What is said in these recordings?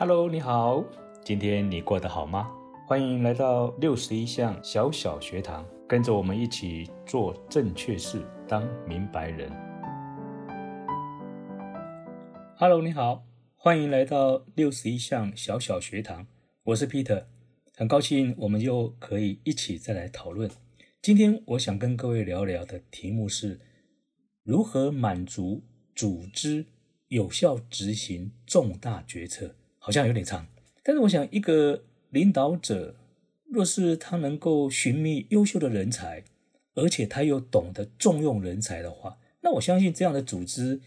Hello，你好，今天你过得好吗？欢迎来到六十一项小小学堂，跟着我们一起做正确事，当明白人。Hello，你好，欢迎来到六十一项小小学堂，我是 Peter，很高兴我们又可以一起再来讨论。今天我想跟各位聊聊的题目是如何满足组织有效执行重大决策。好像有点长，但是我想，一个领导者若是他能够寻觅优秀的人才，而且他又懂得重用人才的话，那我相信这样的组织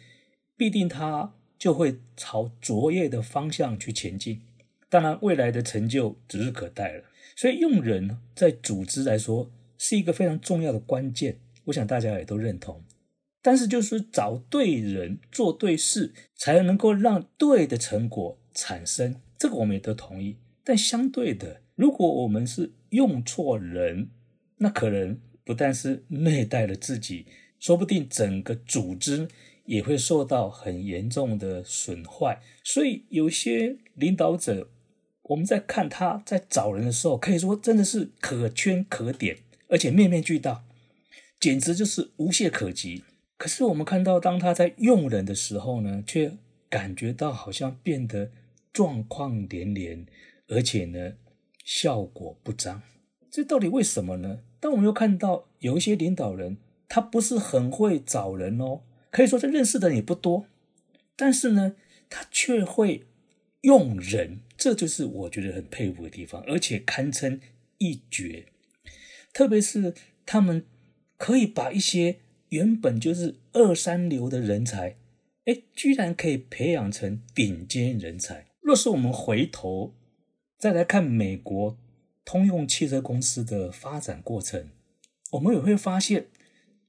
必定他就会朝卓越的方向去前进。当然，未来的成就指日可待了。所以，用人在组织来说是一个非常重要的关键，我想大家也都认同。但是，就是找对人做对事，才能够让对的成果。产生这个我们也都同意，但相对的，如果我们是用错人，那可能不但是虐待了自己，说不定整个组织也会受到很严重的损坏。所以有些领导者，我们在看他在找人的时候，可以说真的是可圈可点，而且面面俱到，简直就是无懈可击。可是我们看到，当他在用人的时候呢，却感觉到好像变得。状况连连，而且呢，效果不彰，这到底为什么呢？但我们又看到有一些领导人，他不是很会找人哦，可以说他认识的人也不多，但是呢，他却会用人，这就是我觉得很佩服的地方，而且堪称一绝。特别是他们可以把一些原本就是二三流的人才，哎，居然可以培养成顶尖人才。若是我们回头再来看美国通用汽车公司的发展过程，我们也会发现，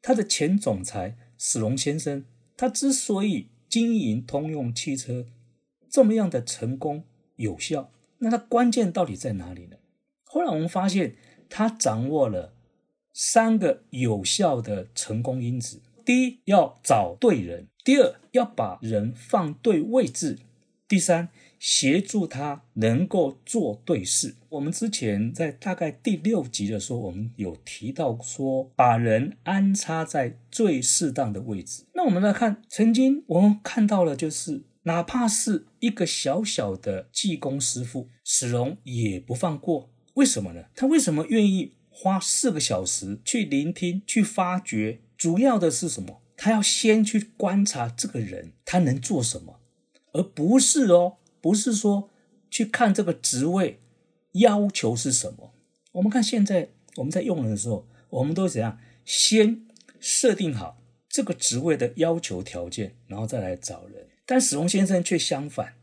他的前总裁史隆先生，他之所以经营通用汽车这么样的成功有效，那他关键到底在哪里呢？后来我们发现，他掌握了三个有效的成功因子：第一，要找对人；第二，要把人放对位置；第三。协助他能够做对事。我们之前在大概第六集的时候，我们有提到说，把人安插在最适当的位置。那我们来看，曾经我们看到了，就是哪怕是一个小小的技工师傅，史荣也不放过。为什么呢？他为什么愿意花四个小时去聆听、去发掘？主要的是什么？他要先去观察这个人，他能做什么，而不是哦。不是说去看这个职位要求是什么。我们看现在我们在用人的时候，我们都怎样？先设定好这个职位的要求条件，然后再来找人。但史龙先生却相反，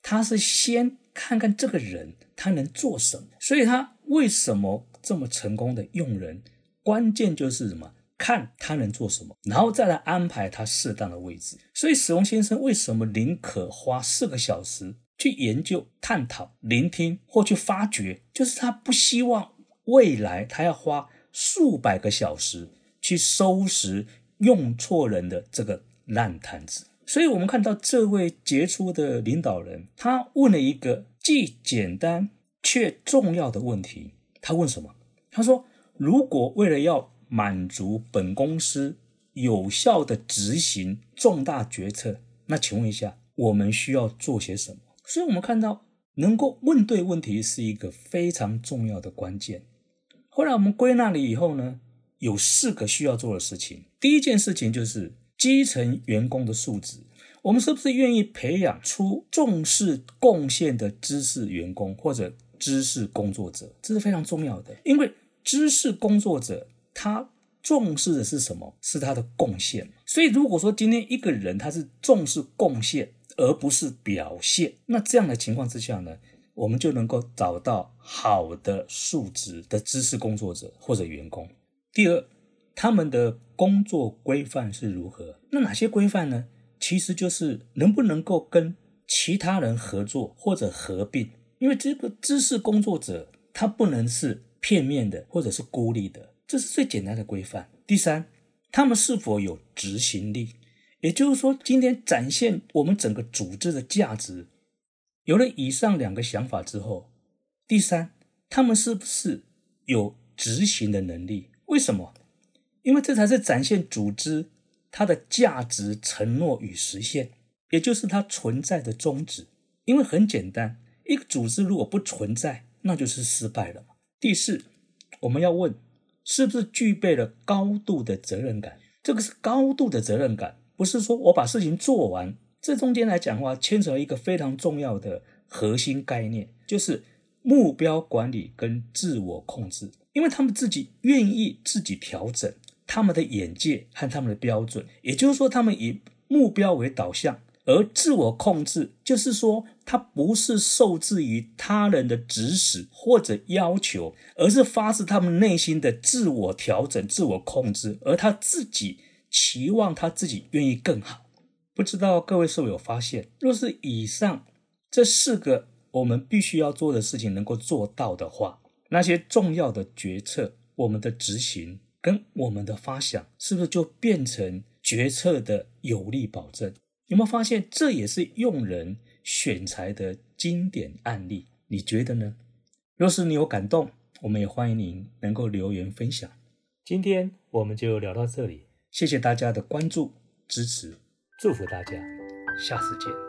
他是先看看这个人他能做什么。所以他为什么这么成功的用人？关键就是什么？看他能做什么，然后再来安排他适当的位置。所以史龙先生为什么宁可花四个小时？去研究、探讨、聆听或去发掘，就是他不希望未来他要花数百个小时去收拾用错人的这个烂摊子。所以，我们看到这位杰出的领导人，他问了一个既简单却重要的问题。他问什么？他说：“如果为了要满足本公司有效的执行重大决策，那请问一下，我们需要做些什么？”所以，我们看到能够问对问题是一个非常重要的关键。后来我们归纳了以后呢，有四个需要做的事情。第一件事情就是基层员工的素质。我们是不是愿意培养出重视贡献的知识员工或者知识工作者？这是非常重要的，因为知识工作者他重视的是什么？是他的贡献。所以，如果说今天一个人他是重视贡献，而不是表现，那这样的情况之下呢，我们就能够找到好的素质的知识工作者或者员工。第二，他们的工作规范是如何？那哪些规范呢？其实就是能不能够跟其他人合作或者合并，因为这个知识工作者他不能是片面的或者是孤立的，这是最简单的规范。第三，他们是否有执行力？也就是说，今天展现我们整个组织的价值，有了以上两个想法之后，第三，他们是不是有执行的能力？为什么？因为这才是展现组织它的价值、承诺与实现，也就是它存在的宗旨。因为很简单，一个组织如果不存在，那就是失败了。第四，我们要问，是不是具备了高度的责任感？这个是高度的责任感，不是说我把事情做完。这中间来讲的话，牵扯一个非常重要的核心概念，就是目标管理跟自我控制。因为他们自己愿意自己调整他们的眼界和他们的标准，也就是说，他们以目标为导向，而自我控制就是说，他不是受制于他人的指使或者要求，而是发自他们内心的自我调整、自我控制，而他自己期望他自己愿意更好。不知道各位是否有发现，若是以上这四个我们必须要做的事情能够做到的话，那些重要的决策，我们的执行跟我们的发想，是不是就变成决策的有力保证？有没有发现这也是用人选材的经典案例？你觉得呢？若是你有感动，我们也欢迎您能够留言分享。今天我们就聊到这里，谢谢大家的关注支持。祝福大家，下次见。